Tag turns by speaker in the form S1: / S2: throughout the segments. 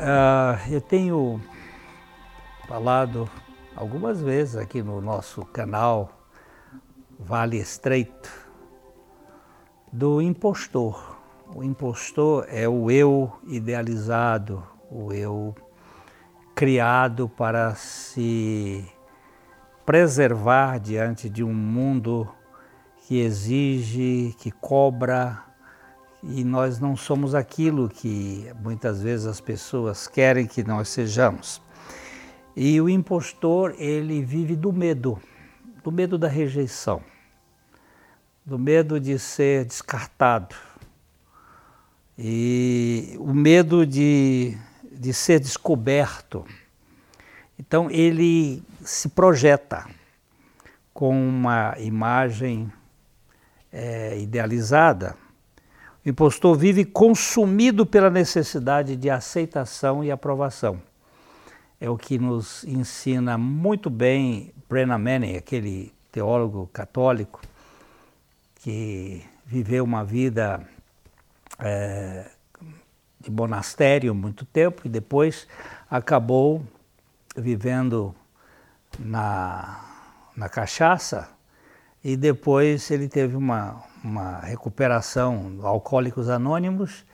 S1: Uh, eu tenho falado algumas vezes aqui no nosso canal Vale Estreito do impostor. O impostor é o eu idealizado, o eu criado para se preservar diante de um mundo que exige, que cobra, e nós não somos aquilo que muitas vezes as pessoas querem que nós sejamos. E o impostor, ele vive do medo, do medo da rejeição, do medo de ser descartado, e o medo de, de ser descoberto. Então ele se projeta com uma imagem é, idealizada. O impostor vive consumido pela necessidade de aceitação e aprovação. É o que nos ensina muito bem Brennan Manning, aquele teólogo católico que viveu uma vida é, de monastério muito tempo e depois acabou vivendo na, na cachaça e depois ele teve uma, uma recuperação Alcoólicos Anônimos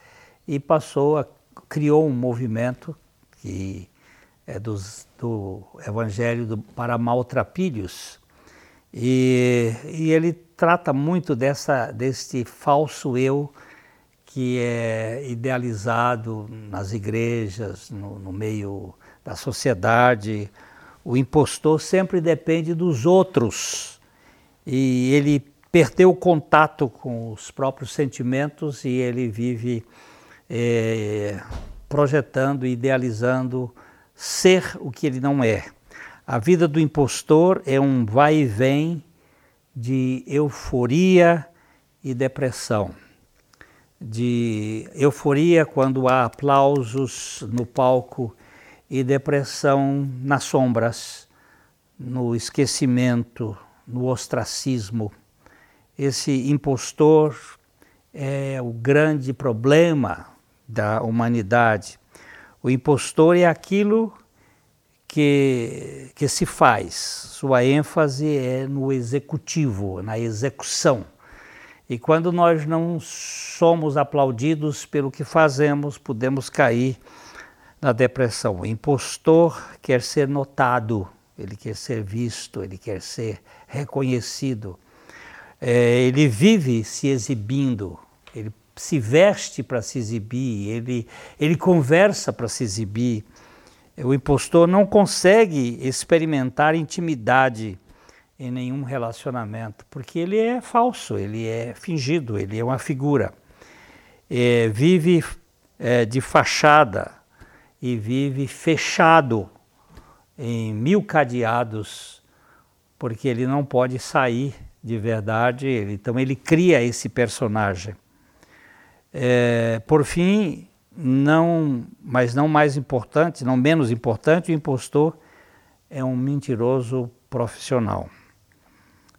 S1: e passou a criou um movimento que é dos, do Evangelho do, para maltrapilhos e, e ele trata muito dessa deste falso eu que é idealizado nas igrejas, no, no meio da sociedade. O impostor sempre depende dos outros e ele perdeu o contato com os próprios sentimentos e ele vive é, projetando, idealizando ser o que ele não é. A vida do impostor é um vai e vem de euforia e depressão de euforia quando há aplausos no palco e depressão nas sombras, no esquecimento, no ostracismo. Esse impostor é o grande problema da humanidade. O impostor é aquilo que, que se faz, sua ênfase é no executivo, na execução e quando nós não somos aplaudidos pelo que fazemos, podemos cair na depressão. O impostor quer ser notado, ele quer ser visto, ele quer ser reconhecido. É, ele vive se exibindo, ele se veste para se exibir, ele, ele conversa para se exibir. O impostor não consegue experimentar intimidade em nenhum relacionamento, porque ele é falso, ele é fingido, ele é uma figura. É, vive é, de fachada e vive fechado em mil cadeados, porque ele não pode sair de verdade, então ele cria esse personagem. É, por fim, não, mas não mais importante, não menos importante, o impostor é um mentiroso profissional.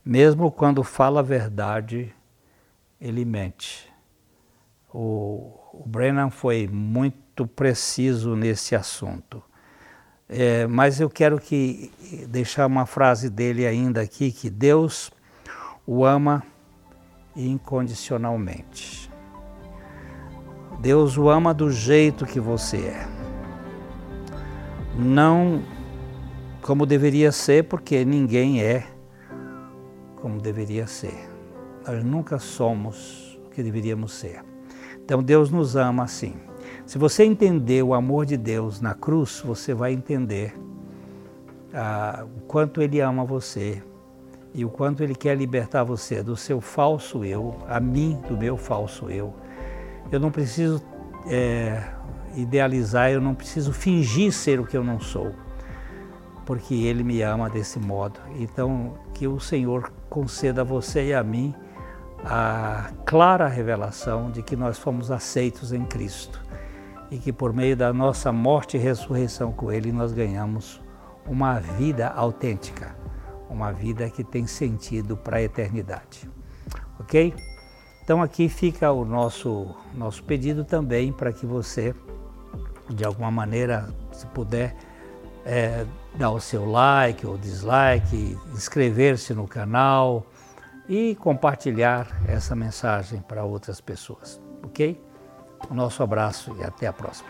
S1: Mesmo quando fala a verdade, ele mente. O, o Brennan foi muito preciso nesse assunto. É, mas eu quero que deixar uma frase dele ainda aqui que Deus o ama incondicionalmente. Deus o ama do jeito que você é. Não como deveria ser, porque ninguém é como deveria ser. Nós nunca somos o que deveríamos ser. Então Deus nos ama assim. Se você entender o amor de Deus na cruz, você vai entender ah, o quanto Ele ama você e o quanto Ele quer libertar você do seu falso eu, a mim do meu falso eu. Eu não preciso é, idealizar, eu não preciso fingir ser o que eu não sou, porque Ele me ama desse modo. Então, que o Senhor conceda a você e a mim a clara revelação de que nós fomos aceitos em Cristo e que por meio da nossa morte e ressurreição com Ele nós ganhamos uma vida autêntica, uma vida que tem sentido para a eternidade. Ok? Então aqui fica o nosso, nosso pedido também para que você de alguma maneira, se puder, é, dar o seu like ou dislike, inscrever-se no canal e compartilhar essa mensagem para outras pessoas, ok? O nosso abraço e até a próxima.